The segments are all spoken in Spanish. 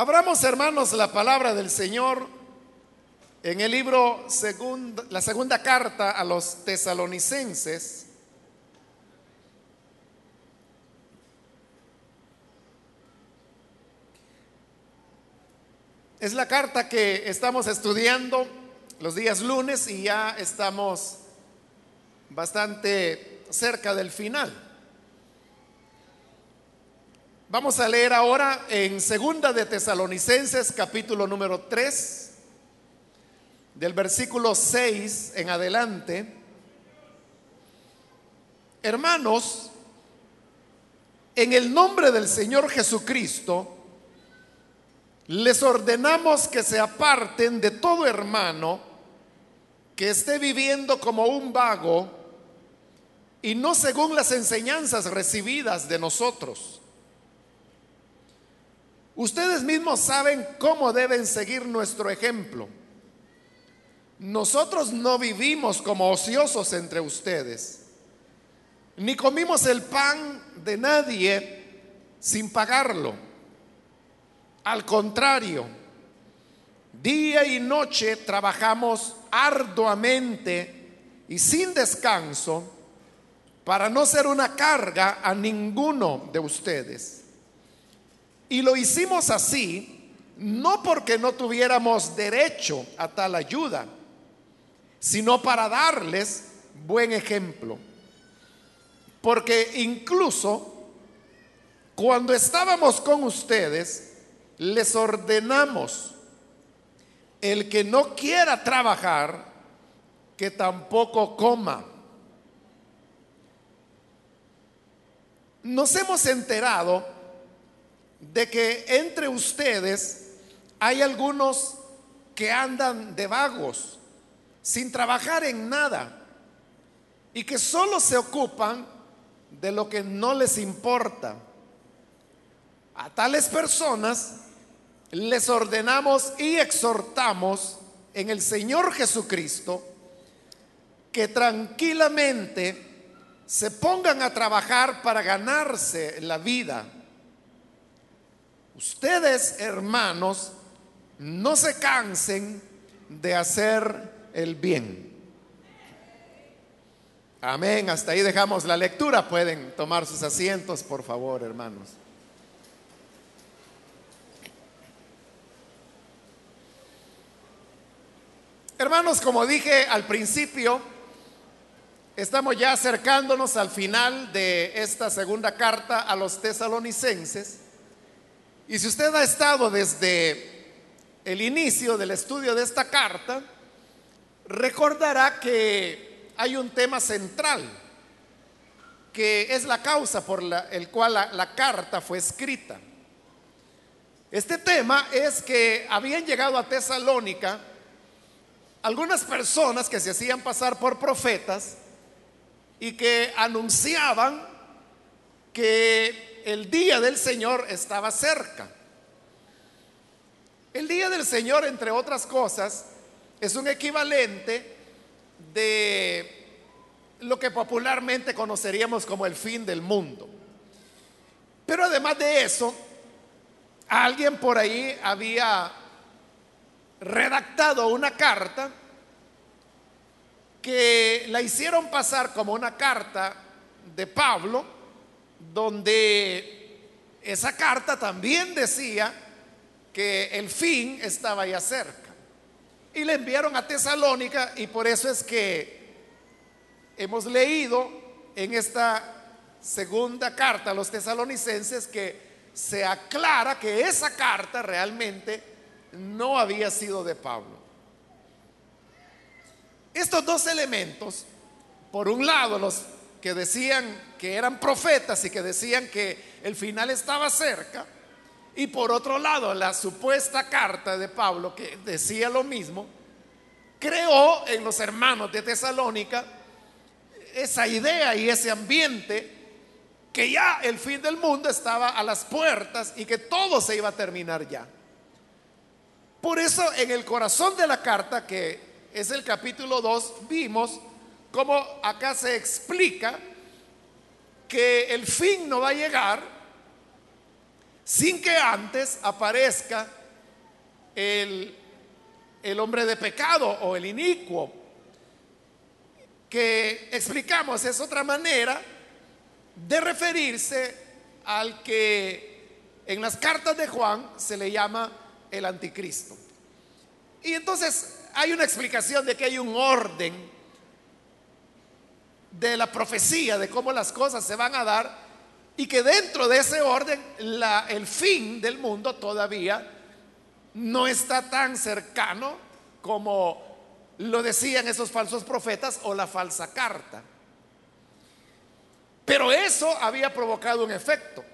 Abramos, hermanos, la palabra del Señor en el libro, segundo, la segunda carta a los tesalonicenses. Es la carta que estamos estudiando los días lunes y ya estamos bastante cerca del final. Vamos a leer ahora en Segunda de Tesalonicenses capítulo número 3 del versículo 6 en adelante. Hermanos, en el nombre del Señor Jesucristo, les ordenamos que se aparten de todo hermano que esté viviendo como un vago y no según las enseñanzas recibidas de nosotros. Ustedes mismos saben cómo deben seguir nuestro ejemplo. Nosotros no vivimos como ociosos entre ustedes, ni comimos el pan de nadie sin pagarlo al contrario, día y noche trabajamos arduamente y sin descanso para no ser una carga a ninguno de ustedes. Y lo hicimos así, no porque no tuviéramos derecho a tal ayuda, sino para darles buen ejemplo. Porque incluso cuando estábamos con ustedes, les ordenamos, el que no quiera trabajar, que tampoco coma. Nos hemos enterado de que entre ustedes hay algunos que andan de vagos, sin trabajar en nada, y que solo se ocupan de lo que no les importa. A tales personas les ordenamos y exhortamos en el Señor Jesucristo que tranquilamente se pongan a trabajar para ganarse la vida. Ustedes, hermanos, no se cansen de hacer el bien. Amén. Hasta ahí dejamos la lectura. Pueden tomar sus asientos, por favor, hermanos. Hermanos, como dije al principio, estamos ya acercándonos al final de esta segunda carta a los tesalonicenses. Y si usted ha estado desde el inicio del estudio de esta carta, recordará que hay un tema central, que es la causa por la el cual la, la carta fue escrita. Este tema es que habían llegado a Tesalónica algunas personas que se hacían pasar por profetas y que anunciaban que el día del Señor estaba cerca. El día del Señor, entre otras cosas, es un equivalente de lo que popularmente conoceríamos como el fin del mundo. Pero además de eso, alguien por ahí había redactado una carta que la hicieron pasar como una carta de Pablo, donde esa carta también decía que el fin estaba ya cerca. Y le enviaron a Tesalónica y por eso es que hemos leído en esta segunda carta a los tesalonicenses que se aclara que esa carta realmente no había sido de Pablo. Estos dos elementos, por un lado los que decían que eran profetas y que decían que el final estaba cerca, y por otro lado la supuesta carta de Pablo que decía lo mismo, creó en los hermanos de Tesalónica esa idea y ese ambiente que ya el fin del mundo estaba a las puertas y que todo se iba a terminar ya. Por eso en el corazón de la carta, que es el capítulo 2, vimos cómo acá se explica que el fin no va a llegar sin que antes aparezca el, el hombre de pecado o el inicuo, que explicamos es otra manera de referirse al que en las cartas de Juan se le llama el anticristo. Y entonces hay una explicación de que hay un orden de la profecía, de cómo las cosas se van a dar, y que dentro de ese orden el fin del mundo todavía no está tan cercano como lo decían esos falsos profetas o la falsa carta. Pero eso había provocado un efecto.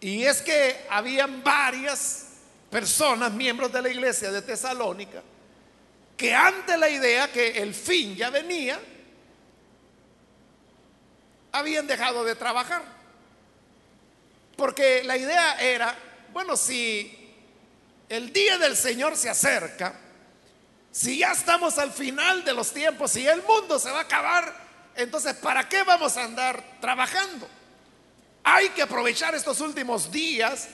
Y es que habían varias personas, miembros de la iglesia de Tesalónica, que ante la idea que el fin ya venía, habían dejado de trabajar. Porque la idea era, bueno, si el día del Señor se acerca, si ya estamos al final de los tiempos, si el mundo se va a acabar, entonces ¿para qué vamos a andar trabajando? Hay que aprovechar estos últimos días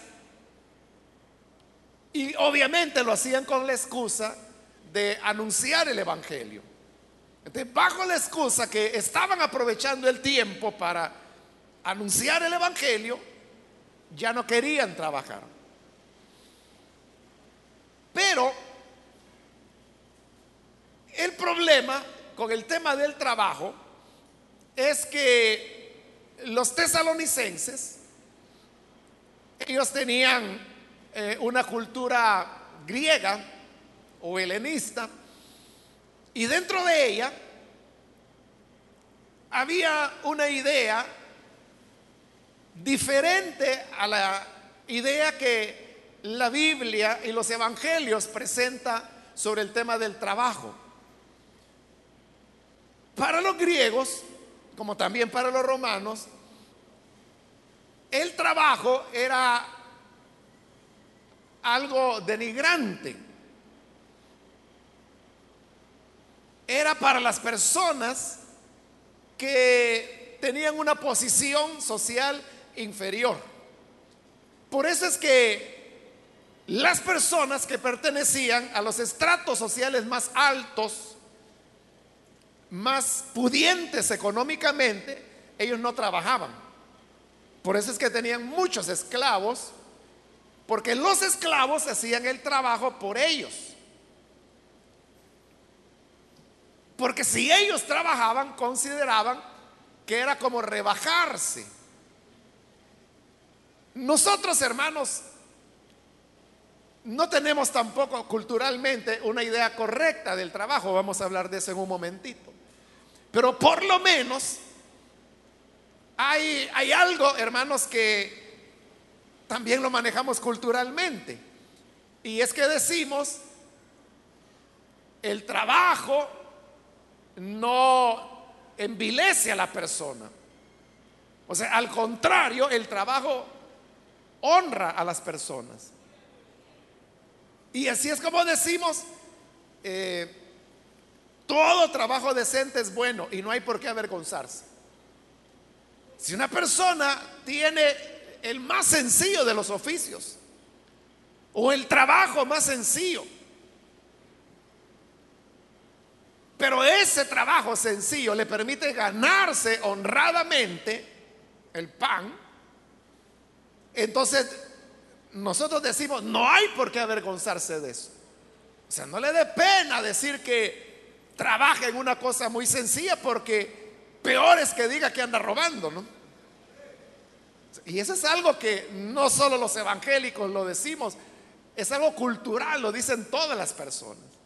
y obviamente lo hacían con la excusa de anunciar el Evangelio. Bajo la excusa que estaban aprovechando el tiempo para anunciar el Evangelio, ya no querían trabajar. Pero el problema con el tema del trabajo es que los tesalonicenses, ellos tenían eh, una cultura griega o helenista, y dentro de ella había una idea diferente a la idea que la Biblia y los evangelios presenta sobre el tema del trabajo. Para los griegos, como también para los romanos, el trabajo era algo denigrante. Era para las personas que tenían una posición social inferior. Por eso es que las personas que pertenecían a los estratos sociales más altos, más pudientes económicamente, ellos no trabajaban. Por eso es que tenían muchos esclavos, porque los esclavos hacían el trabajo por ellos. Porque si ellos trabajaban, consideraban que era como rebajarse. Nosotros, hermanos, no tenemos tampoco culturalmente una idea correcta del trabajo. Vamos a hablar de eso en un momentito. Pero por lo menos hay, hay algo, hermanos, que también lo manejamos culturalmente. Y es que decimos, el trabajo no envilece a la persona. O sea, al contrario, el trabajo honra a las personas. Y así es como decimos, eh, todo trabajo decente es bueno y no hay por qué avergonzarse. Si una persona tiene el más sencillo de los oficios o el trabajo más sencillo, pero ese trabajo sencillo le permite ganarse honradamente el pan, entonces nosotros decimos, no hay por qué avergonzarse de eso. O sea, no le dé pena decir que trabaja en una cosa muy sencilla porque peor es que diga que anda robando, ¿no? Y eso es algo que no solo los evangélicos lo decimos, es algo cultural, lo dicen todas las personas.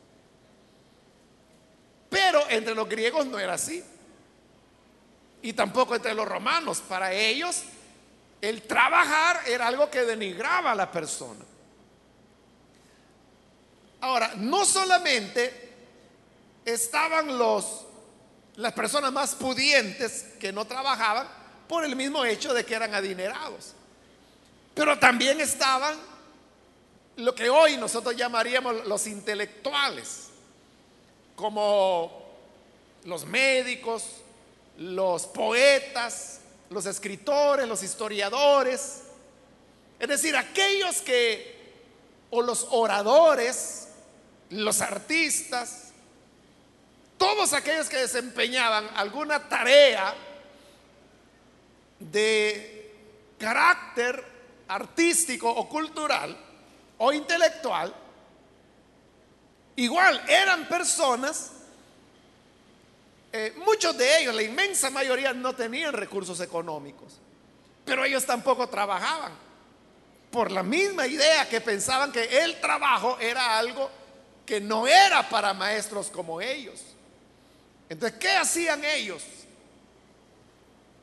Entre los griegos no era así. Y tampoco entre los romanos. Para ellos el trabajar era algo que denigraba a la persona. Ahora, no solamente estaban los las personas más pudientes que no trabajaban por el mismo hecho de que eran adinerados. Pero también estaban lo que hoy nosotros llamaríamos los intelectuales, como los médicos, los poetas, los escritores, los historiadores, Es decir, aquellos que, o los oradores, los artistas, todos aquellos que desempeñaban alguna tarea de carácter artístico o cultural o intelectual, igual eran personas, eh, muchos de ellos, la inmensa mayoría no tenían recursos económicos, pero ellos tampoco trabajaban, por la misma idea que pensaban que el trabajo era algo que no era para maestros como ellos. Entonces, ¿qué hacían ellos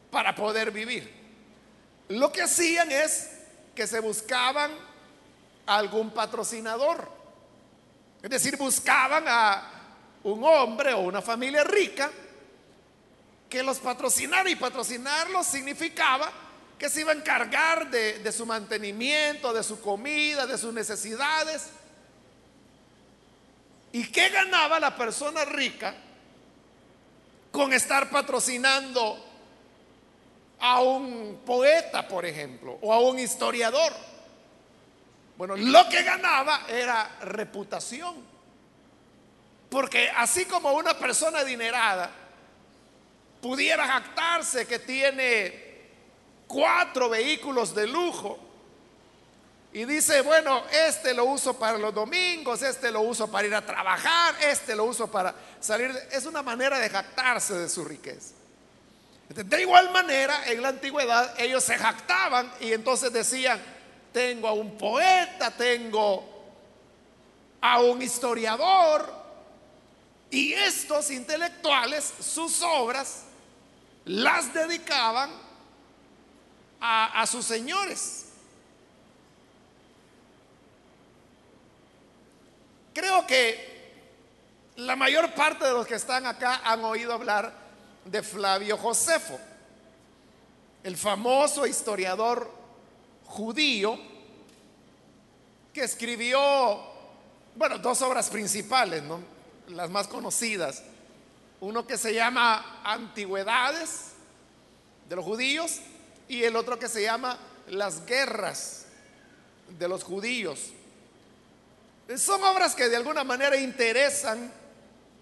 para poder vivir? Lo que hacían es que se buscaban algún patrocinador. Es decir, buscaban a un hombre o una familia rica que los patrocinara y patrocinarlos significaba que se iba a encargar de, de su mantenimiento, de su comida, de sus necesidades. ¿Y qué ganaba la persona rica con estar patrocinando a un poeta, por ejemplo, o a un historiador? Bueno, lo que ganaba era reputación. Porque así como una persona adinerada pudiera jactarse que tiene cuatro vehículos de lujo y dice, bueno, este lo uso para los domingos, este lo uso para ir a trabajar, este lo uso para salir. Es una manera de jactarse de su riqueza. De igual manera, en la antigüedad ellos se jactaban y entonces decían, tengo a un poeta, tengo a un historiador, y estos intelectuales, sus obras, las dedicaban a, sus señores. Creo que la mayor parte de los que están acá han oído hablar de Flavio Josefo, el famoso historiador judío que escribió, bueno, dos obras principales, ¿no? Las más conocidas. Uno que se llama Antigüedades de los judíos y el otro que se llama Las guerras de los judíos. Son obras que de alguna manera interesan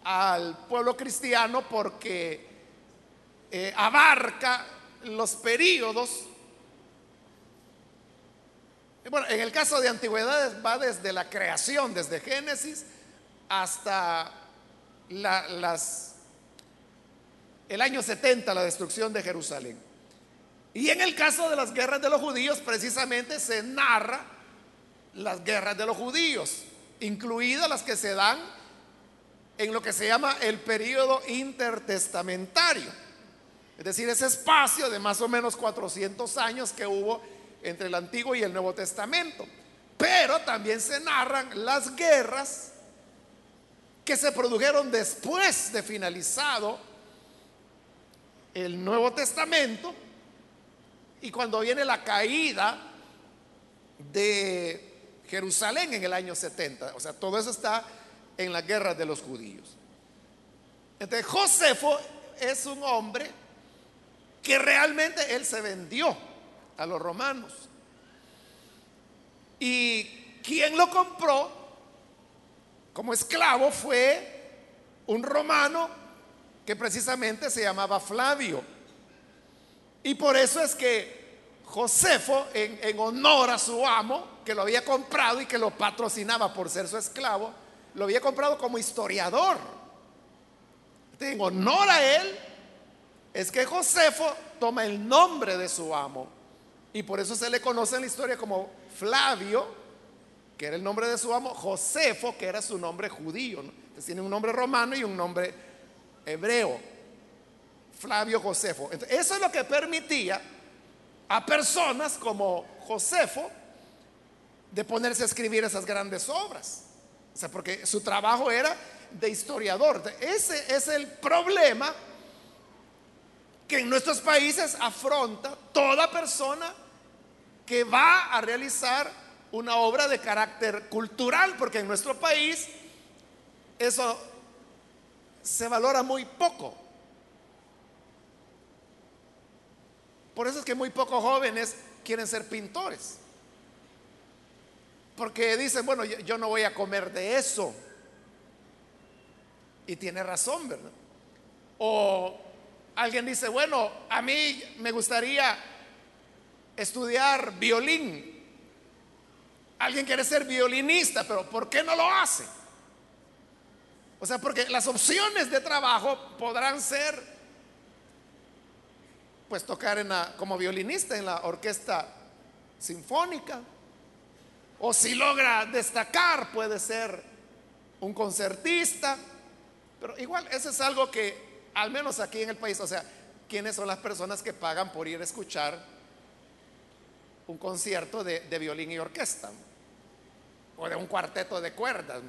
al pueblo cristiano porque eh, abarca los periodos bueno, en el caso de antigüedades va desde la creación, desde Génesis hasta el año 70, la destrucción de Jerusalén. Y en el caso de las guerras de los judíos, precisamente se narra las guerras de los judíos, incluidas las que se dan en lo que se llama el periodo intertestamentario. Es decir, ese espacio de más o menos 400 años que hubo entre el Antiguo y el Nuevo Testamento. Pero también se narran las guerras que se produjeron después de finalizado el Nuevo Testamento y cuando viene la caída de Jerusalén en el año 70. O sea, todo eso está en la guerra de los judíos. Entonces, Josefo es un hombre que realmente él se vendió a los romanos. Y quien lo compró como esclavo fue un romano que precisamente se llamaba Flavio. Y por eso es que Josefo, en, en, honor a su amo, que lo había comprado y que lo patrocinaba por ser su esclavo, lo había comprado como historiador. En honor a él, es que Josefo toma el nombre de su amo y por eso se le conoce en la historia como Flavio, que era el nombre de su amo, Josefo, que era su nombre judío. tiene un nombre romano y un nombre hebreo. Flavio Josefo. eso es lo que permitía a personas como Josefo de ponerse a escribir esas grandes obras. O sea, porque su trabajo era de historiador. Ese es el problema que en nuestros países afronta toda persona que va a realizar una obra de carácter cultural, porque en nuestro país eso se valora muy poco. Por eso es que muy pocos jóvenes quieren ser pintores. porque dicen, bueno, yo, no voy a comer de eso. Y tiene razón, ¿verdad? O alguien dice, bueno, a mí me gustaría estudiar violín. Alguien quiere ser violinista, pero ¿por qué no lo hace? O sea, porque las opciones de trabajo podrán ser, pues tocar en como violinista en la orquesta sinfónica, o si logra destacar puede ser un concertista, pero igual eso es algo que, al menos aquí en el país, o sea, ¿quiénes son las personas que pagan por ir a escuchar un concierto de, de violín y orquesta? O de un cuarteto de cuerdas.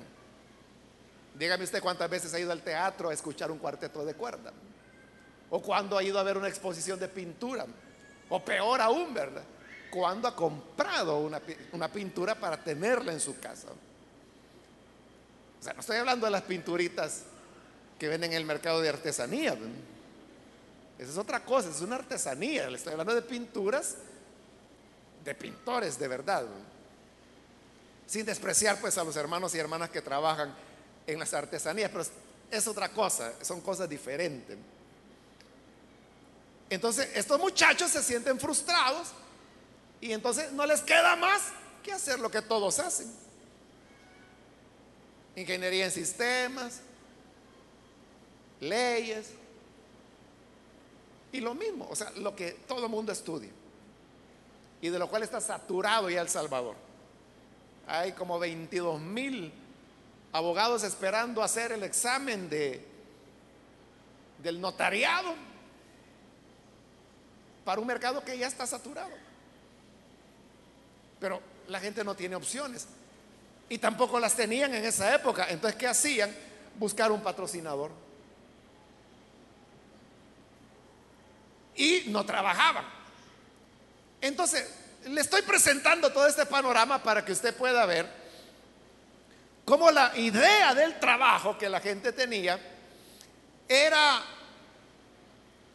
Dígame usted cuántas veces ha ido al teatro a escuchar un cuarteto de cuerda. O cuando ha ido a ver una exposición de pintura. O peor aún, ¿verdad? Cuando ha comprado una, pintura para tenerla en su casa. O sea, no estoy hablando de las pinturitas que venden en el mercado de artesanía. Esa es otra cosa, es una artesanía. Le estoy hablando de pinturas de pintores de verdad. Sin despreciar pues a los hermanos y hermanas que trabajan en las artesanías, pero es otra cosa, son cosas diferentes. Entonces, estos muchachos se sienten frustrados y entonces no les queda más que hacer lo que todos hacen. Ingeniería en sistemas, leyes y lo mismo, o sea, lo que todo el mundo estudia y de lo cual está saturado ya El Salvador. Hay como 22 mil abogados esperando hacer el examen de, del notariado para un mercado que ya está saturado. Pero la gente no tiene opciones. Y tampoco las tenían en esa época. Entonces, ¿qué hacían? Buscar un patrocinador. Y no trabajaban. Entonces, le estoy presentando todo este panorama para que usted pueda ver como la idea del trabajo que la gente tenía era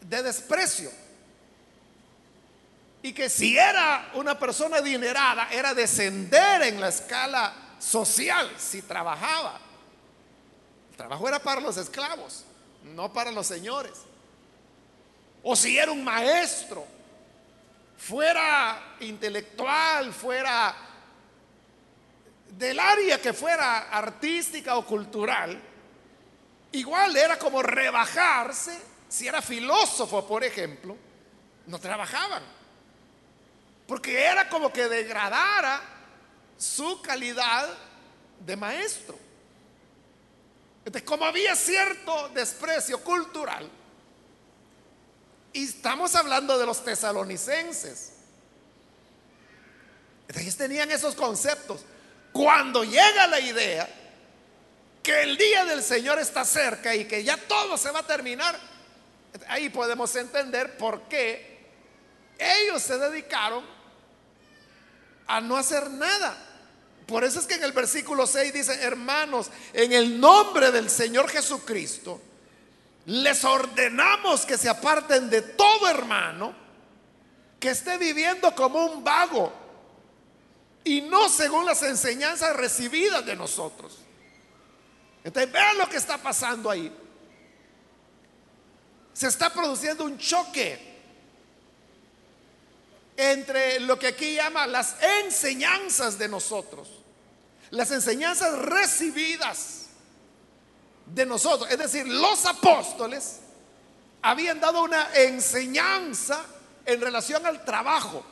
de desprecio. Y que si era una persona adinerada, era descender en la escala social si trabajaba. El trabajo era para los esclavos, no para los señores. O si era un maestro, fuera intelectual, fuera del área que fuera artística o cultural, igual era como rebajarse, si era filósofo, por ejemplo, no trabajaban, porque era como que degradara su calidad de maestro. Entonces, como había cierto desprecio cultural, y estamos hablando de los tesalonicenses, ellos tenían esos conceptos. Cuando llega la idea que el día del Señor está cerca y que ya todo se va a terminar, ahí podemos entender por qué ellos se dedicaron a no hacer nada. Por eso es que en el versículo 6 dice, hermanos, en el nombre del Señor Jesucristo, les ordenamos que se aparten de todo hermano que esté viviendo como un vago y no según las enseñanzas recibidas de nosotros. Entonces, vean lo que está pasando ahí. Se está produciendo un choque entre lo que aquí llama las enseñanzas de nosotros, las enseñanzas recibidas de nosotros. Es decir, los apóstoles habían dado una enseñanza en relación al trabajo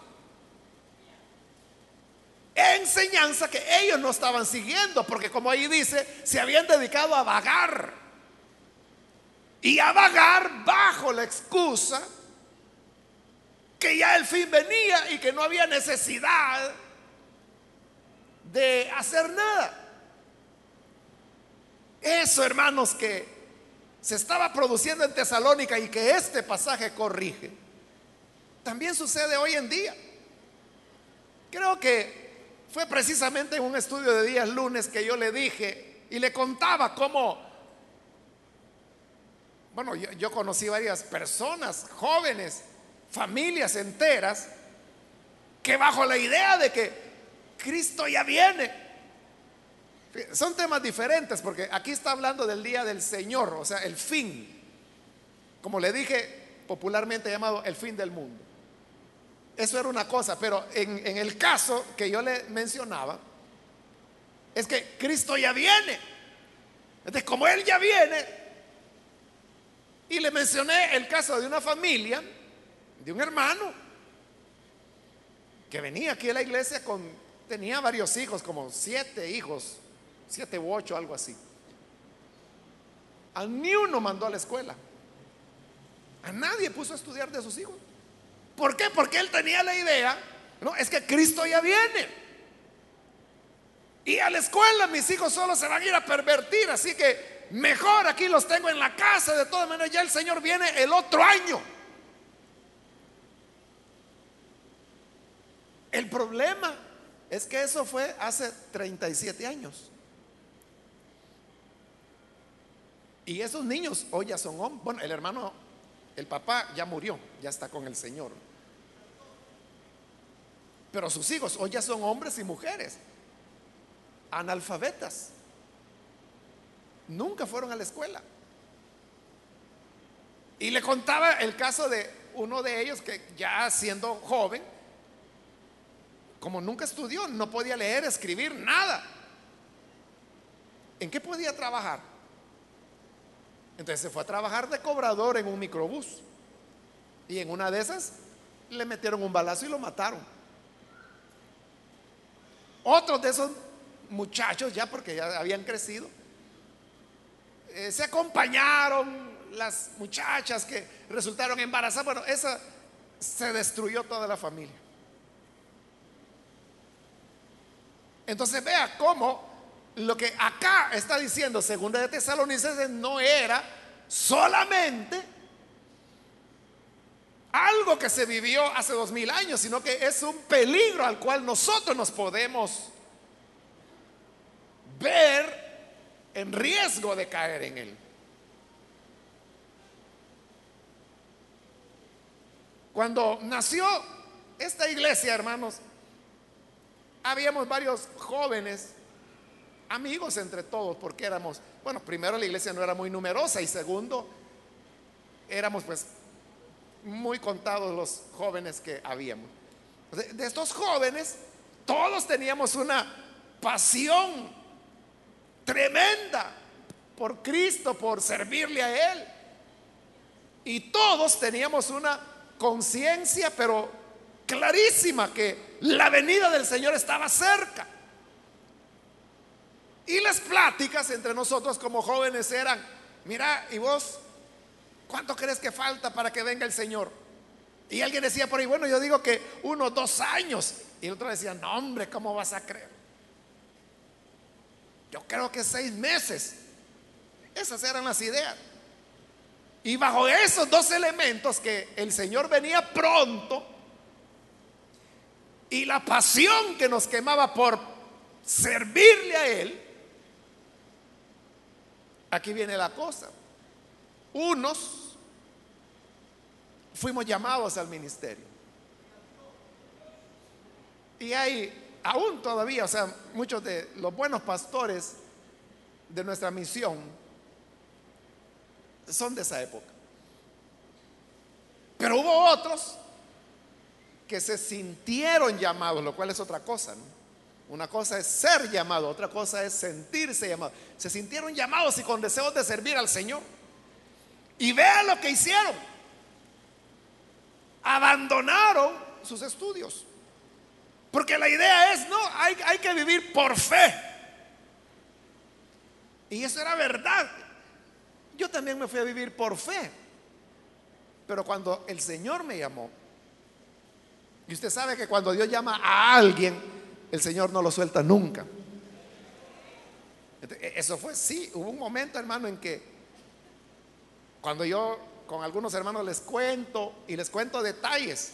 enseñanza que ellos no estaban siguiendo, porque como ahí dice, se habían dedicado a vagar. Y a vagar bajo la excusa que ya el fin venía y que no había necesidad de hacer nada. Eso, hermanos, que se estaba produciendo en Tesalónica y que este pasaje corrige, también sucede hoy en día. Creo que fue precisamente en un estudio de días lunes que yo le dije y le contaba cómo, bueno, yo, conocí varias personas, jóvenes, familias enteras, que bajo la idea de que Cristo ya viene. Son temas diferentes porque aquí está hablando del día del Señor, o sea, el fin. Como le dije, popularmente llamado el fin del mundo. Eso era una cosa, pero en, el caso que yo le mencionaba, es que Cristo ya viene. Entonces, como Él ya viene, y le mencioné el caso de una familia, de un hermano, que venía aquí a la iglesia con, tenía varios hijos, como siete hijos, siete u ocho, algo así. A ni uno mandó a la escuela. A nadie puso a estudiar de sus hijos. ¿Por qué? Porque él tenía la idea, no, es que Cristo ya viene. Y a la escuela mis hijos solo se van a ir a pervertir, así que mejor aquí los tengo en la casa, de todas maneras ya el Señor viene el otro año. El problema es que eso fue hace 37 años. Y esos niños hoy ya son hombres. Bueno, el hermano, el papá ya murió, ya está con el Señor. Pero sus hijos hoy ya son hombres y mujeres, analfabetas. Nunca fueron a la escuela. Y le contaba el caso de uno de ellos que ya siendo joven, como nunca estudió, no podía leer, escribir, nada. ¿En qué podía trabajar? Entonces se fue a trabajar de cobrador en un microbús. Y en una de esas le metieron un balazo y lo mataron. Otros de esos muchachos, ya porque ya habían crecido, eh, se acompañaron las muchachas que resultaron embarazadas. Bueno, esa se destruyó toda la familia. Entonces vea cómo lo que acá está diciendo Segunda de Tesalonicenses no era solamente algo que se vivió hace dos mil años, sino que es un peligro al cual nosotros nos podemos ver en riesgo de caer en él. Cuando nació esta iglesia, hermanos, habíamos varios jóvenes, amigos entre todos, porque éramos, bueno, primero la iglesia no era muy numerosa y segundo, éramos pues muy contados los jóvenes que habíamos. De, estos jóvenes, todos teníamos una pasión tremenda por Cristo, por servirle a Él. Y todos teníamos una conciencia, pero clarísima, que la venida del Señor estaba cerca. Y las pláticas entre nosotros como jóvenes eran, mira, ¿y vos cuánto crees que falta para que venga el Señor? Y alguien decía por ahí, bueno, yo digo que uno, dos años. Y el otro decía, no hombre, ¿cómo vas a creer? Yo creo que seis meses. Esas eran las ideas. Y bajo esos dos elementos que el Señor venía pronto, y la pasión que nos quemaba por servirle a Él, aquí viene la cosa. Unos fuimos llamados al ministerio. Y hay aún todavía, o sea, muchos de los buenos pastores de nuestra misión son de esa época. Pero hubo otros que se sintieron llamados, lo cual es otra cosa. Una cosa es ser llamado, otra cosa es sentirse llamado. Se sintieron llamados y con deseos de servir al Señor. Y vean lo que hicieron. Abandonaron sus estudios. Porque la idea es, no, hay, hay que vivir por fe. Y eso era verdad. Yo también me fui a vivir por fe. Pero cuando el Señor me llamó, y usted sabe que cuando Dios llama a alguien, el Señor no lo suelta nunca. E, eso fue, sí, hubo un momento, hermano, en que cuando yo con algunos hermanos les cuento y les cuento detalles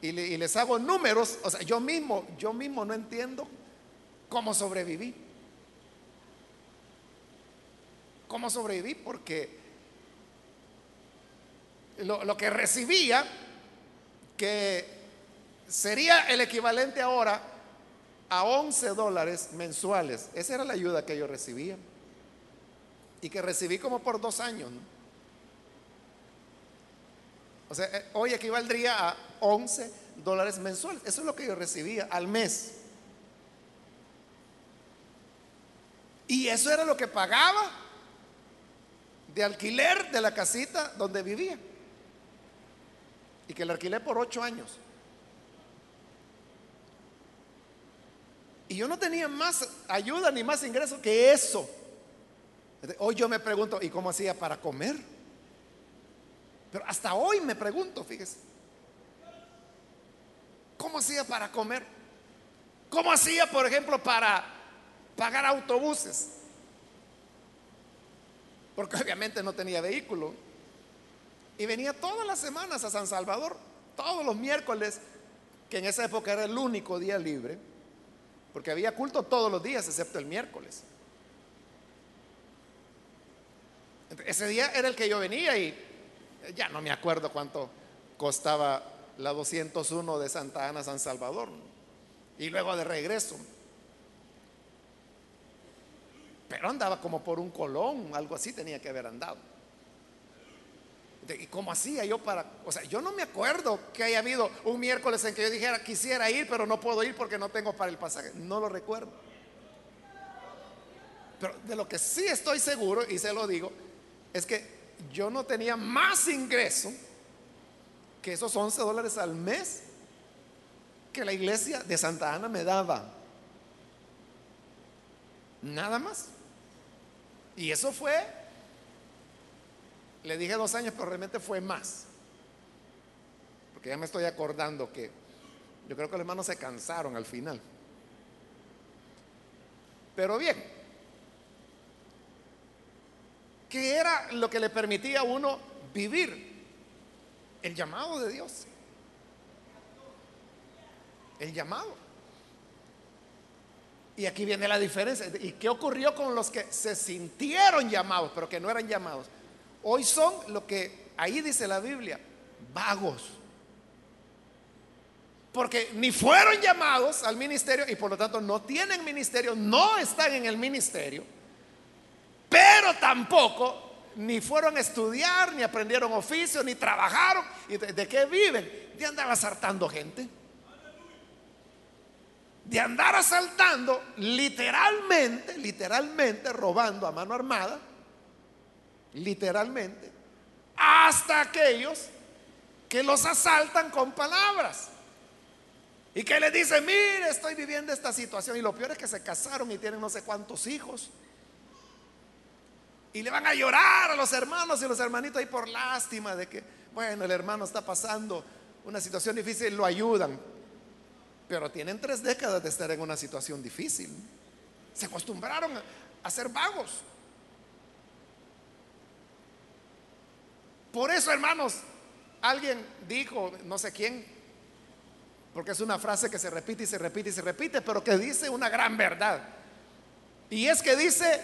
y, les hago números, o sea, yo mismo, yo mismo no entiendo cómo sobreviví. ¿Cómo sobreviví? Porque lo, lo que recibía que sería el equivalente ahora a 11 dólares mensuales. Esa era la ayuda que yo recibía. Y que recibí como por dos años. O sea, eh, hoy equivaldría a 11 dólares mensuales. Eso es lo que yo recibía al mes. Y eso era lo que pagaba de alquiler de la casita donde vivía. Y que la alquilé por ocho años. Y yo no tenía más ayuda ni más ingreso que eso. Hoy yo me pregunto, ¿y cómo hacía para comer? Pero hasta hoy me pregunto, fíjese. ¿Cómo hacía para comer? ¿Cómo hacía, por ejemplo, para pagar autobuses? Porque obviamente no tenía vehículo. Y venía todas las semanas a San Salvador, todos los miércoles, que en esa época era el único día libre, porque había culto todos los días, excepto el miércoles. Ese día era el que yo venía y ya no me acuerdo cuánto costaba la 201 de Santa Ana San Salvador. Y luego de regreso. Pero andaba como por un colón, algo así tenía que haber andado. ¿Y cómo hacía yo para.? O sea, yo no me acuerdo que haya habido un miércoles en que yo dijera quisiera ir, pero no puedo ir porque no tengo para el pasaje. No lo recuerdo. Pero de lo que sí estoy seguro, y se lo digo, es que yo no tenía más ingreso que esos 11 dólares al mes que la iglesia de Santa Ana me daba. Nada más. Y eso fue, le dije dos años, pero realmente fue más. Porque ya me estoy acordando que yo creo que los hermanos se cansaron al final. Pero bien, ¿Qué era lo que le permitía a uno vivir? El llamado de Dios. El llamado. Y aquí viene la diferencia. ¿Y qué ocurrió con los que se sintieron llamados, pero que no eran llamados? Hoy son lo que ahí dice la Biblia, vagos. Porque ni fueron llamados al ministerio y por lo tanto no tienen ministerio, no están en el ministerio pero tampoco ni fueron a estudiar, ni aprendieron oficio, ni trabajaron. ¿Y de, qué viven? De andar asaltando gente. De andar asaltando, literalmente, literalmente robando a mano armada, literalmente, hasta aquellos que los asaltan con palabras. Y que le dicen, mire, estoy viviendo esta situación. Y lo peor es que se casaron y tienen no sé cuántos hijos. Y le van a llorar a los hermanos y los hermanitos ahí por lástima de que, bueno, el hermano está pasando una situación difícil, lo ayudan. Pero tienen tres décadas de estar en una situación difícil. Se acostumbraron a, ser vagos. Por eso, hermanos, alguien dijo, no sé quién, porque es una frase que se repite y se repite y se repite, pero que dice una gran verdad. Y es que dice,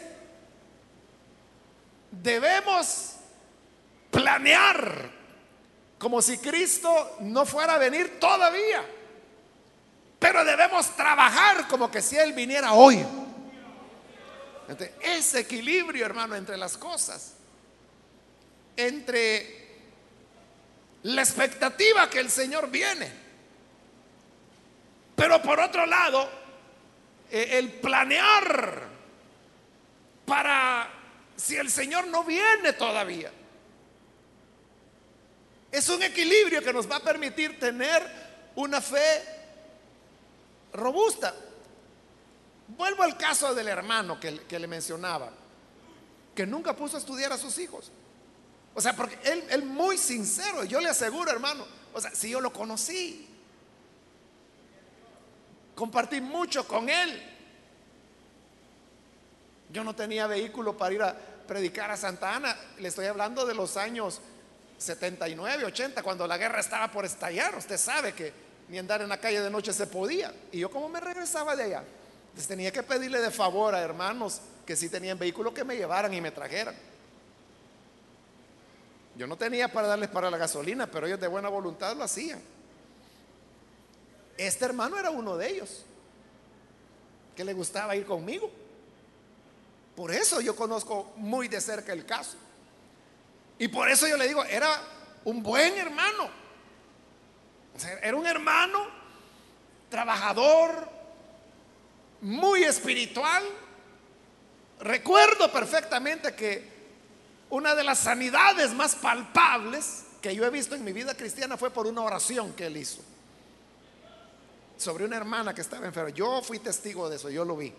debemos planear como si Cristo no fuera a venir todavía. Pero debemos trabajar como que si Él viniera hoy. ese equilibrio, hermano, entre las cosas, entre la expectativa que el Señor viene, pero por otro lado, eh, el planear para si el Señor no viene todavía. Es un equilibrio que nos va a permitir tener una fe robusta. Vuelvo al caso del hermano que, que, le mencionaba, que nunca puso a estudiar a sus hijos. O sea, porque él, él muy sincero, yo le aseguro, hermano, o sea, si yo lo conocí, compartí mucho con él, yo no tenía vehículo para ir a predicar a Santa Ana. Le estoy hablando de los años 79, 80, cuando la guerra estaba por estallar. Usted sabe que ni andar en la calle de noche se podía. Y yo como me regresaba de allá, les tenía que pedirle de favor a hermanos que si tenían vehículo que me llevaran y me trajeran. Yo no tenía para darles para la gasolina, pero ellos de buena voluntad lo hacían. Este hermano era uno de ellos. que le gustaba ir conmigo. Por eso yo conozco muy de cerca el caso. Y por eso yo le digo, era un buen hermano. era un hermano trabajador, muy espiritual. Recuerdo perfectamente que una de las sanidades más palpables que yo he visto en mi vida cristiana fue por una oración que él hizo sobre una hermana que estaba enferma. Yo fui testigo de eso, yo lo vi.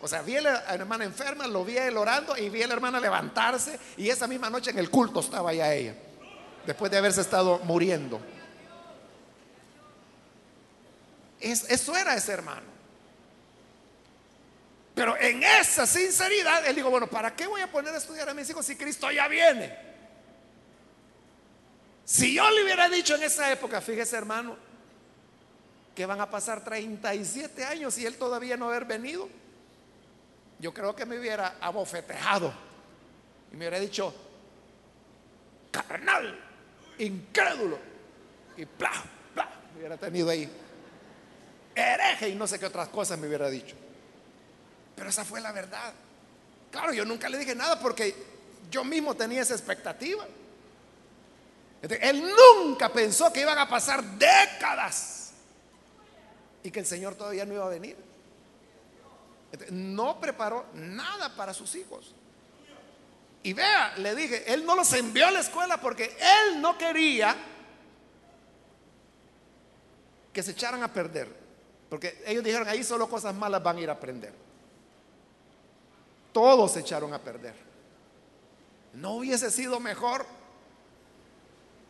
O sea, vi a la hermana enferma, lo vi a él orando y vi a la hermana levantarse y esa misma noche en el culto estaba ya ella, después de haberse estado muriendo. eso era ese hermano. Pero en esa sinceridad, él dijo, bueno, ¿para qué voy a poner a estudiar a mis hijos si Cristo ya viene? Si yo le hubiera dicho en esa época, fíjese hermano, que van a pasar 37 años y él todavía no haber venido, yo creo que me hubiera abofetejado y me hubiera dicho, carnal, incrédulo, y bla, bla, me hubiera tenido ahí, hereje y no sé qué otras cosas me hubiera dicho. Pero esa fue la verdad. Claro, yo nunca le dije nada porque yo mismo tenía esa expectativa. Él nunca pensó que iban a pasar décadas y que el Señor todavía no iba a venir. No preparó nada para sus hijos. Y vea, le dije, él no los envió a la escuela porque él no quería que se echaran a perder. Porque ellos dijeron, ahí solo cosas malas van a ir a aprender. Todos se echaron a perder. ¿No hubiese sido mejor?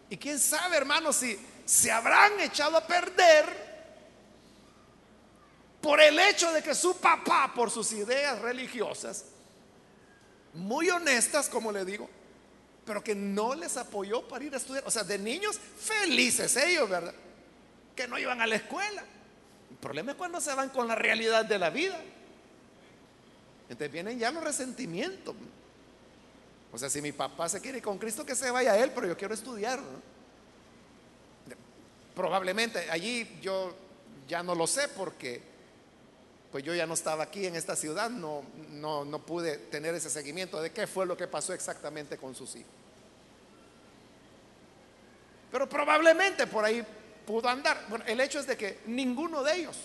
Y quién sabe, hermanos, si se habrán echado a perder por el hecho de que su papá, por sus ideas religiosas, muy honestas, como le digo, pero que no les apoyó para ir a estudiar. O sea, de niños felices ellos, ¿verdad? Que no iban a la escuela. El problema es cuando se van con la realidad de la vida. Entonces vienen ya los resentimientos. O sea, si mi papá se quiere con Cristo, que se vaya a él, pero yo quiero estudiar. Probablemente allí yo ya no lo sé porque pues yo ya no estaba aquí en esta ciudad, no, no, no pude tener ese seguimiento de qué fue lo que pasó exactamente con sus hijos. Pero probablemente por ahí pudo andar. Bueno, el hecho es de que ninguno de ellos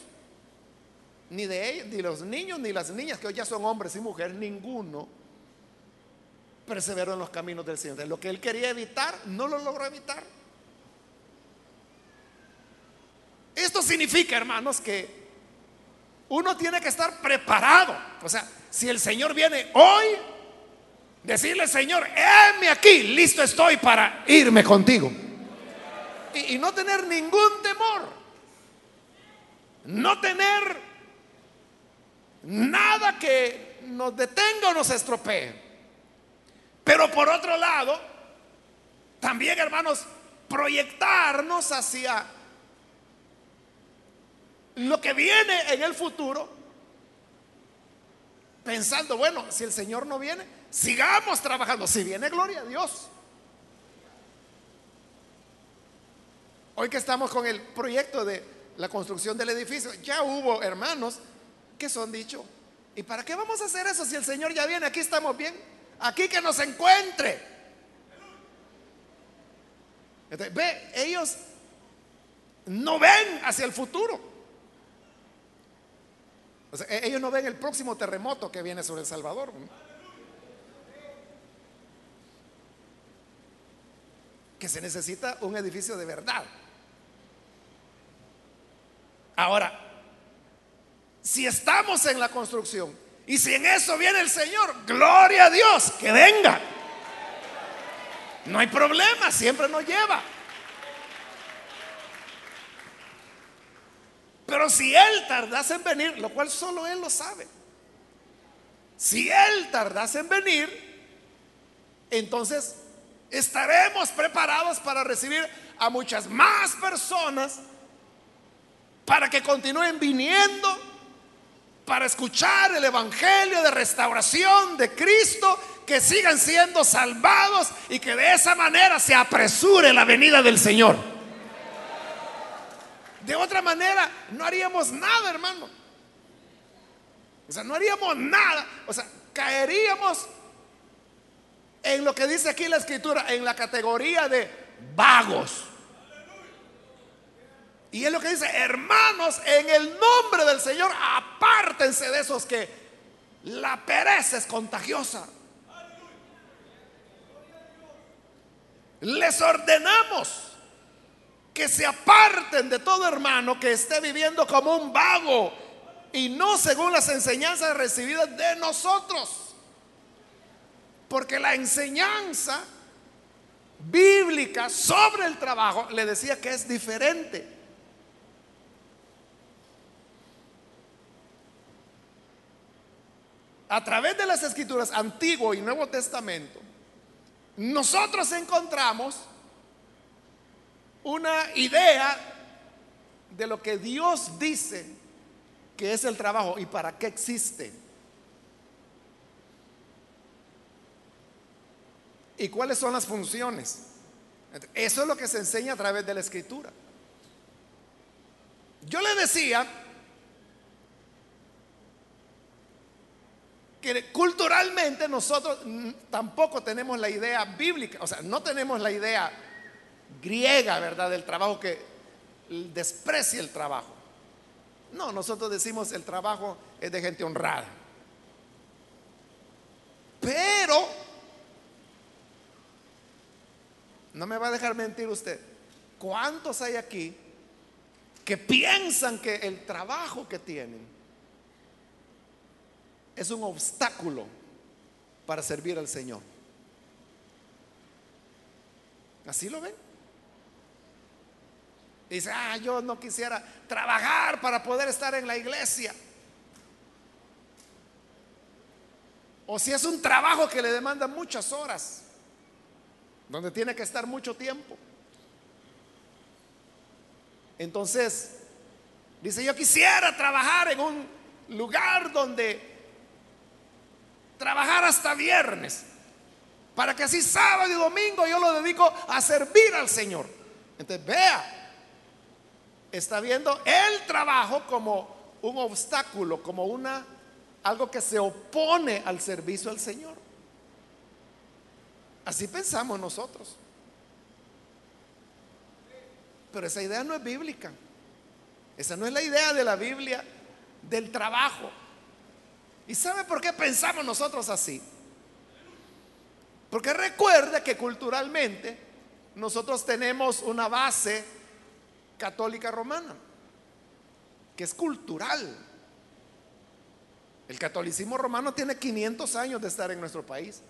ni de ellos, ni los niños, ni las niñas, que hoy ya son hombres y mujeres, ninguno perseveró en los caminos del Señor. Lo que él quería evitar, no lo logró evitar. Esto significa, hermanos, que uno tiene que estar preparado. O sea, si el Señor viene hoy, decirle, Señor, heme aquí, listo estoy para irme contigo. Y, y no tener ningún temor. No tener Nada que nos detenga o nos estropee. Pero por otro lado, también hermanos, proyectarnos hacia lo que viene en el futuro, pensando, bueno, si el Señor no viene, sigamos trabajando. Si viene, gloria a Dios. Hoy que estamos con el proyecto de la construcción del edificio, ya hubo hermanos ¿Qué son dicho? ¿Y para qué vamos a hacer eso si el Señor ya viene? Aquí estamos bien. Aquí que nos encuentre. ve, ellos no ven hacia el futuro. E-, ellos no ven el próximo terremoto que viene sobre El Salvador. Que se necesita un edificio de verdad. Ahora, si estamos en la construcción y si en eso viene el Señor, gloria a Dios, que venga. No hay problema, siempre nos lleva. Pero si Él tardase en venir, lo cual solo Él lo sabe, si Él tardase en venir, entonces estaremos preparados para recibir a muchas más personas para que continúen viniendo para escuchar el Evangelio de restauración de Cristo, que sigan siendo salvados y que de esa manera se apresure la venida del Señor. De otra manera, no haríamos nada, hermano. O sea, no haríamos nada. O sea, caeríamos en lo que dice aquí la escritura, en la categoría de vagos. Y es lo que dice, hermanos, en el nombre del Señor, apártense de esos que la pereza es contagiosa. Les ordenamos que se aparten de todo hermano que esté viviendo como un vago y no según las enseñanzas recibidas de nosotros. Porque la enseñanza bíblica sobre el trabajo le decía que es diferente. A través de las escrituras Antiguo y Nuevo Testamento, nosotros encontramos una idea de lo que Dios dice que es el trabajo y para qué existe. ¿Y cuáles son las funciones? Eso es lo que se enseña a través de la escritura. Yo le decía que culturalmente nosotros tampoco tenemos la idea bíblica, o sea, no tenemos la idea griega, ¿verdad? Del trabajo que desprecia el trabajo. No, nosotros decimos el trabajo es de gente honrada. Pero, no me va a dejar mentir usted, ¿cuántos hay aquí que piensan que el trabajo que tienen es un obstáculo para servir al Señor. ¿Así lo ven? Dice, ah, yo no quisiera trabajar para poder estar en la iglesia. O si es un trabajo que le demanda muchas horas, donde tiene que estar mucho tiempo. Entonces, dice, yo quisiera trabajar en un lugar donde trabajar hasta viernes, para que así sábado y domingo yo lo dedico a servir al Señor. Entonces, vea, está viendo el trabajo como un obstáculo, como una algo que se opone al servicio al Señor. Así pensamos nosotros. Pero esa idea no es bíblica. Esa no es la idea de la Biblia del trabajo. ¿Y sabe por qué pensamos nosotros así? Porque recuerde que culturalmente nosotros tenemos una base católica romana, que es cultural. El catolicismo romano tiene 500 años de estar en nuestro país.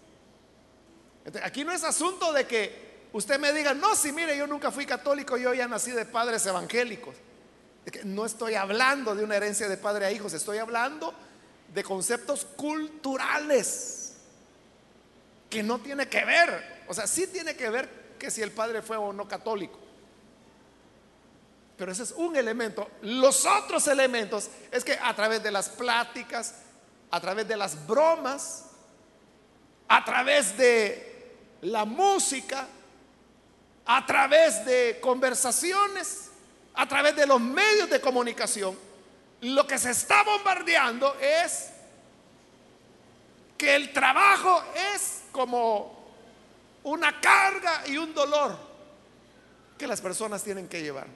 aquí no es asunto de que usted me diga, no, si mire, yo nunca fui católico, yo ya nací de padres evangélicos. no estoy hablando de una herencia de padre a hijos, estoy hablando de conceptos culturales que no tiene que ver, o sea, sí tiene que ver que si el padre fue o no católico. Pero ese es un elemento. Los otros elementos es que a través de las pláticas, a través de las bromas, a través de la música, a través de conversaciones, a través de los medios de comunicación, lo que se está bombardeando es que el trabajo es como una carga y un dolor que las personas tienen que llevar.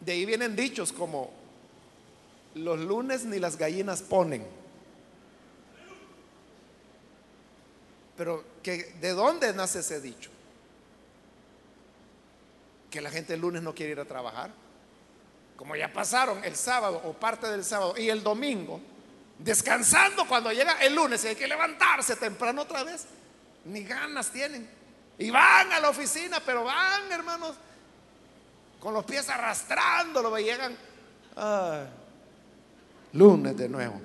De ahí vienen dichos como los lunes ni las gallinas ponen. Pero que ¿de dónde nace ese dicho? Que la gente el lunes no quiere ir a trabajar como ya pasaron el sábado o parte del sábado y el domingo, descansando cuando llega el lunes y hay que levantarse temprano otra vez, ni ganas tienen. Y van a la oficina, pero van, hermanos, con los pies arrastrándolo llegan, lunes de nuevo.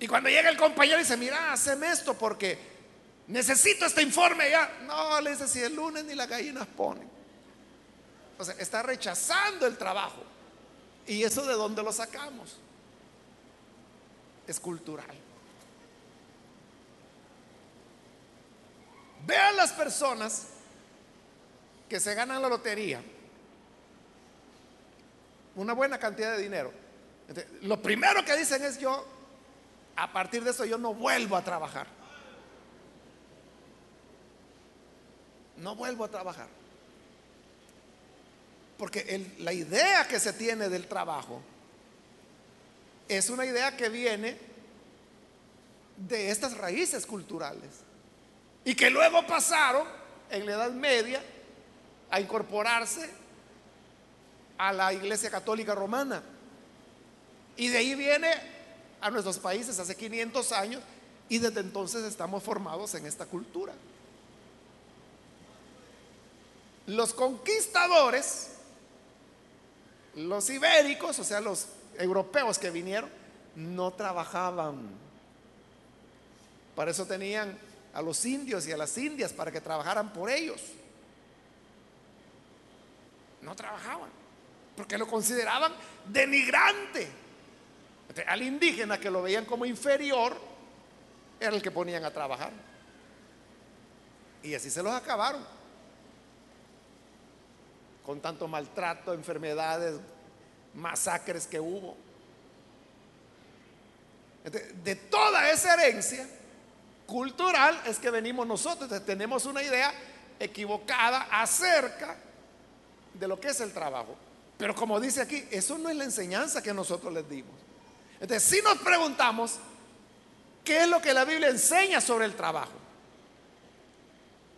Y cuando llega el compañero y dice, mira, haceme esto porque necesito este informe ya. No, le dice, si el lunes ni las gallinas ponen. O sea, está rechazando el trabajo. ¿Y eso de dónde lo sacamos? Es cultural. Vean las personas que se ganan la lotería una buena cantidad de dinero. lo primero que dicen es yo, a partir de eso yo no vuelvo a trabajar. No vuelvo a trabajar. Porque la idea que se tiene del trabajo es una idea que viene de estas raíces culturales y que luego pasaron en la Edad Media a incorporarse a la Iglesia Católica Romana. Y de ahí viene a nuestros países hace 500 años y desde entonces estamos formados en esta cultura. Los conquistadores, los ibéricos, o sea, los europeos que vinieron, no trabajaban. Para eso tenían a los indios y a las indias para que trabajaran por ellos. No trabajaban, porque lo consideraban denigrante. Al indígena que lo veían como inferior, era el que ponían a trabajar. Y así se los acabaron con tanto maltrato, enfermedades, masacres que hubo. De toda esa herencia cultural es que venimos nosotros. tenemos una idea equivocada acerca de lo que es el trabajo. Pero como dice aquí, eso no es la enseñanza que nosotros les dimos. Entonces, si nos preguntamos, ¿qué es lo que la Biblia enseña sobre el trabajo?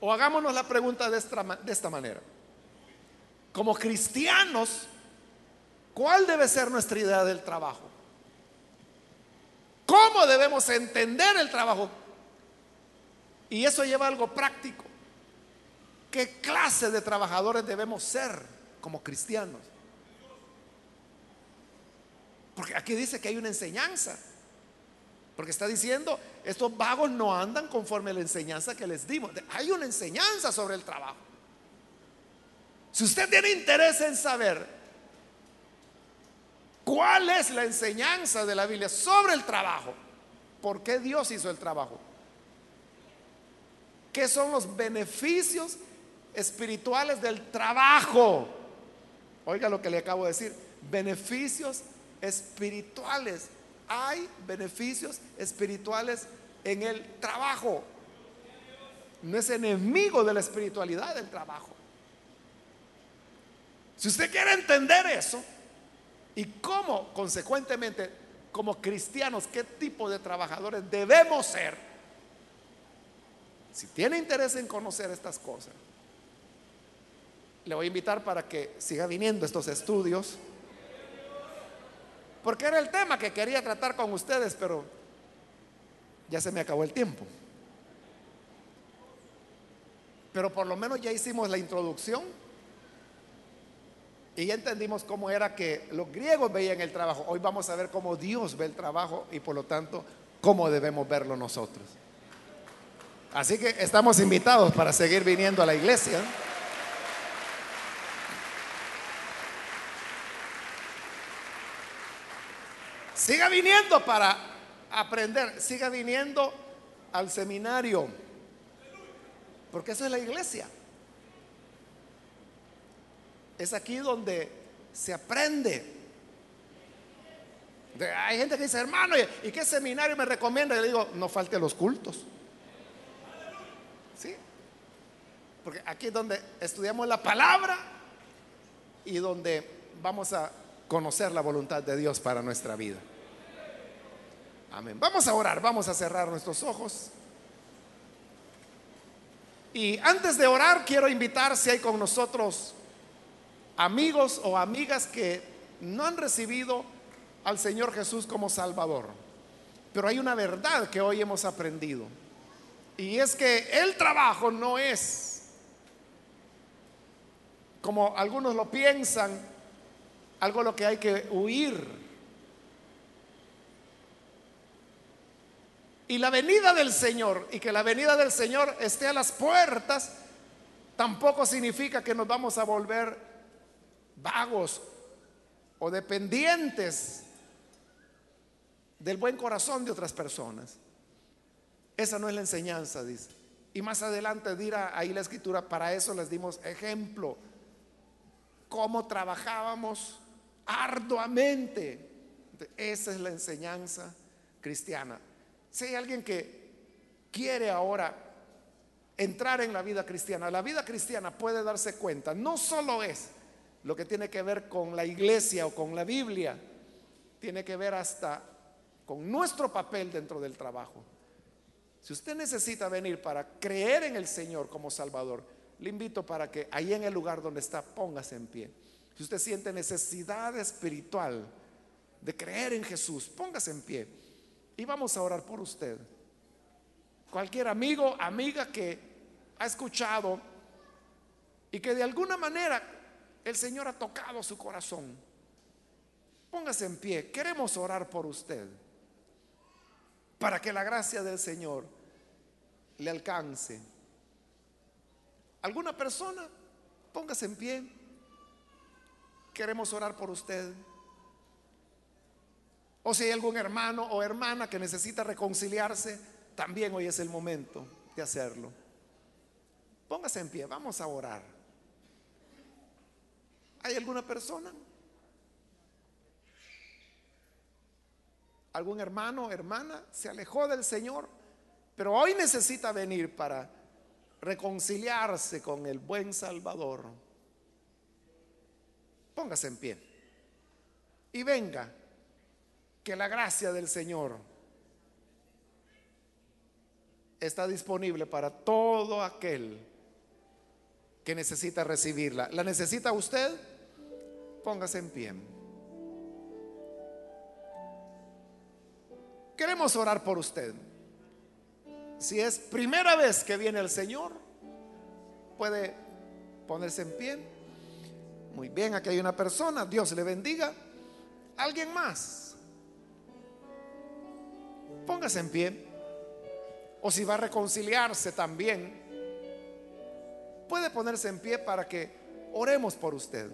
O hagámonos la pregunta de esta, de esta manera como cristianos, ¿cuál debe ser nuestra idea del trabajo? ¿Cómo debemos entender el trabajo? Y eso lleva a algo práctico. ¿Qué clase de trabajadores debemos ser como cristianos? Porque aquí dice que hay una enseñanza. Porque está diciendo, estos vagos no andan conforme a la enseñanza que les dimos. Hay una enseñanza sobre el trabajo. Si usted tiene interés en saber cuál es la enseñanza de la Biblia sobre el trabajo, ¿por qué Dios hizo el trabajo? ¿Qué son los beneficios espirituales del trabajo? Oiga lo que le acabo de decir, beneficios espirituales. Hay beneficios espirituales en el trabajo. No es enemigo de la espiritualidad del trabajo. Si usted quiere entender eso y cómo, consecuentemente, como cristianos, qué tipo de trabajadores debemos ser, si tiene interés en conocer estas cosas, le voy a invitar para que siga viniendo estos estudios, porque era el tema que quería tratar con ustedes, pero ya se me acabó el tiempo. Pero por lo menos ya hicimos la introducción y ya entendimos cómo era que los griegos veían el trabajo. Hoy vamos a ver cómo Dios ve el trabajo y por lo tanto cómo debemos verlo nosotros. Así que estamos invitados para seguir viniendo a la iglesia. Siga viniendo para aprender, siga viniendo al seminario, porque eso es la iglesia. Es aquí donde se aprende. Hay gente que dice, hermano, ¿y qué seminario me recomienda? Y le digo, no falte los cultos. ¿Sí? Porque aquí es donde estudiamos la palabra y donde vamos a conocer la voluntad de Dios para nuestra vida. Amén. Vamos a orar, vamos a cerrar nuestros ojos. Y antes de orar, quiero invitar si hay con nosotros amigos o amigas que no han recibido al Señor Jesús como Salvador. Pero hay una verdad que hoy hemos aprendido. Y es que el trabajo no es, como algunos lo piensan, algo lo que hay que huir. Y la venida del Señor, y que la venida del Señor esté a las puertas, tampoco significa que nos vamos a volver vagos o dependientes del buen corazón de otras personas. Esa no es la enseñanza, dice. Y más adelante dirá ahí la escritura, para eso les dimos ejemplo, cómo trabajábamos arduamente. Esa es la enseñanza cristiana. Si hay alguien que quiere ahora entrar en la vida cristiana, la vida cristiana puede darse cuenta, no solo es lo que tiene que ver con la iglesia o con la Biblia, tiene que ver hasta con nuestro papel dentro del trabajo. Si usted necesita venir para creer en el Señor como Salvador, le invito para que ahí en el lugar donde está, póngase en pie. Si usted siente necesidad espiritual de creer en Jesús, póngase en pie. Y vamos a orar por usted. Cualquier amigo, amiga que ha escuchado y que de alguna manera el Señor ha tocado su corazón, póngase en pie. Queremos orar por usted para que la gracia del Señor le alcance. ¿Alguna persona? Póngase en pie. Queremos orar por usted. O si hay algún hermano o hermana que necesita reconciliarse, también hoy es el momento de hacerlo. Póngase en pie, vamos a orar. ¿Hay alguna persona? ¿Algún hermano hermana se alejó del Señor, pero hoy necesita venir para reconciliarse con el buen Salvador? Póngase en pie y venga que la gracia del Señor está disponible para todo aquel que necesita recibirla. ¿La necesita usted? Póngase en pie. Queremos orar por usted. Si es primera vez que viene el Señor, puede ponerse en pie. Muy bien, aquí hay una persona, Dios le bendiga. ¿Alguien más? Póngase en pie. O si va a reconciliarse también, puede ponerse en pie para que oremos por usted.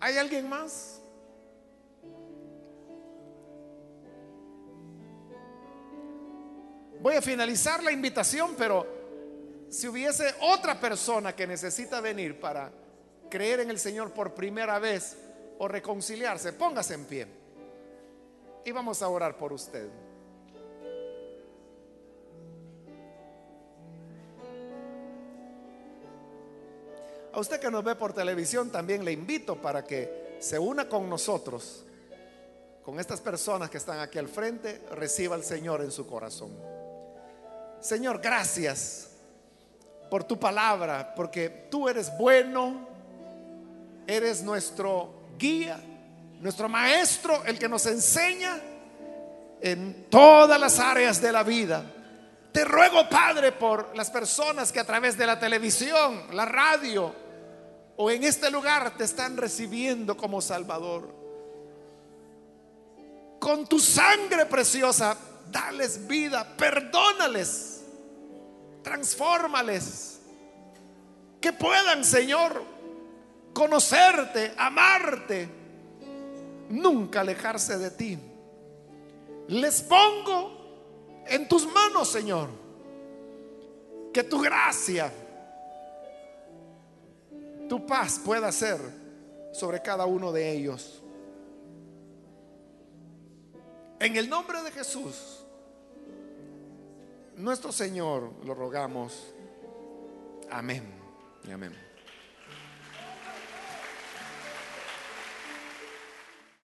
¿Hay alguien más? Voy a finalizar la invitación, pero si hubiese otra persona que necesita venir para creer en el Señor por primera vez, o reconciliarse, póngase en pie. Y vamos a orar por usted. A usted que nos ve por televisión también le invito para que se una con nosotros, con estas personas que están aquí al frente, reciba al Señor en su corazón. Señor, gracias por tu palabra, porque tú eres bueno, eres nuestro guía, nuestro maestro, el que nos enseña en todas las áreas de la vida. Te ruego, Padre, por las personas que a través de la televisión, la radio o en este lugar te están recibiendo como Salvador. Con tu sangre preciosa, dales vida, perdónales, transfórmales. Que puedan, Señor, conocerte, amarte, nunca alejarse de ti. Les pongo en tus manos, Señor, que tu gracia, tu paz pueda ser sobre cada uno de ellos. En el nombre de Jesús, nuestro Señor, lo rogamos. Amén amén.